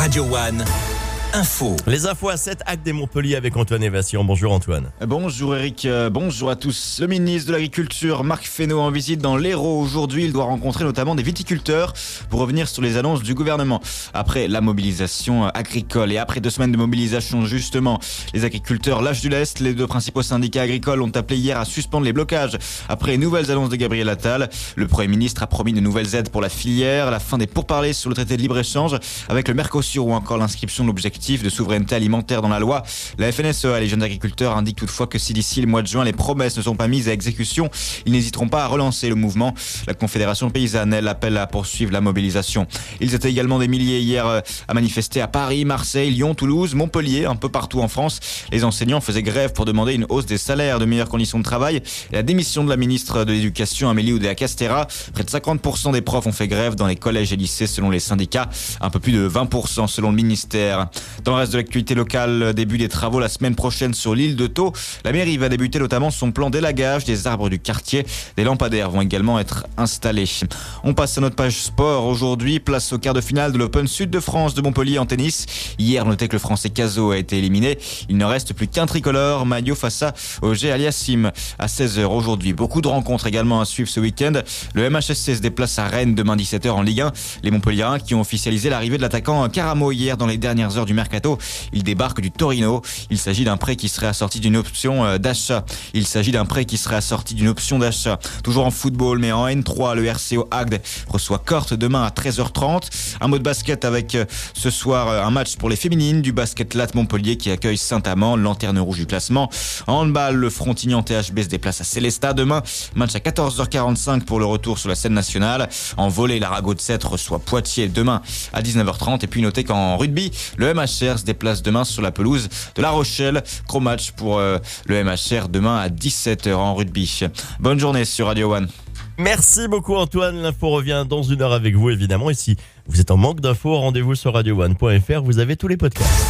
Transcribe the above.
Radio One. Info. Les infos à 7 actes des Montpellier avec Antoine Evassian. Bonjour Antoine. Bonjour Eric, euh, bonjour à tous. Le ministre de l'Agriculture, Marc Fesneau, en visite dans l'Hérault aujourd'hui. Il doit rencontrer notamment des viticulteurs pour revenir sur les annonces du gouvernement. Après la mobilisation agricole et après deux semaines de mobilisation justement, les agriculteurs lâchent du lest. Les deux principaux syndicats agricoles ont appelé hier à suspendre les blocages après les nouvelles annonces de Gabriel Attal. Le Premier ministre a promis de nouvelles aides pour la filière, la fin des pourparlers sur le traité de libre-échange avec le Mercosur ou encore l'inscription de l'objectif de souveraineté alimentaire dans la loi. La FNSEA et les jeunes agriculteurs indiquent toutefois que si d'ici le mois de juin les promesses ne sont pas mises à exécution, ils n'hésiteront pas à relancer le mouvement. La Confédération paysanne, elle, appelle à poursuivre la mobilisation. Ils étaient également des milliers hier euh, à manifester à Paris, Marseille, Lyon, Toulouse, Montpellier, un peu partout en France. Les enseignants faisaient grève pour demander une hausse des salaires, de meilleures conditions de travail et la démission de la ministre de l'Éducation, Amélie Oudéa-Castera. Près de 50% des profs ont fait grève dans les collèges et lycées selon les syndicats, un peu plus de 20% selon le ministère. Dans le reste de l'actualité locale, début des travaux la semaine prochaine sur l'île de Thau. La mairie va débuter notamment son plan d'élagage des arbres du quartier. Des lampadaires vont également être installés. On passe à notre page sport. Aujourd'hui, place au quart de finale de l'Open Sud de France de Montpellier en tennis. Hier, notez que le français Caso a été éliminé. Il ne reste plus qu'un tricolore, Maillot face à Auger Aliassim à 16h aujourd'hui. Beaucoup de rencontres également à suivre ce week-end. Le MHSC se déplace à Rennes demain 17h en Ligue 1. Les Montpelliérains qui ont officialisé l'arrivée de l'attaquant Caramo hier dans les dernières heures du mercato. Il débarque du Torino. Il s'agit d'un prêt qui serait assorti d'une option euh, d'achat. Il s'agit d'un prêt qui serait assorti d'une option d'achat. Toujours en football, mais en N3, le RCO Agde reçoit Corte demain à 13h30. Un mot de basket avec euh, ce soir euh, un match pour les féminines du basket Lat Montpellier qui accueille Saint-Amand, lanterne rouge du classement. En handball, le Frontignan THB se déplace à Célestat demain. Match à 14h45 pour le retour sur la scène nationale. En volley, l'Arago de 7 reçoit Poitiers demain à 19h30. Et puis notez qu'en rugby, le MHR se déplace demain sur la pelouse de La Rochelle. Gros match pour euh, le MHR demain à 17h en rugby. Bonne journée sur Radio One. Merci beaucoup Antoine. L'info revient dans une heure avec vous évidemment. Et si vous êtes en manque d'infos, rendez-vous sur radio1.fr. Vous avez tous les podcasts.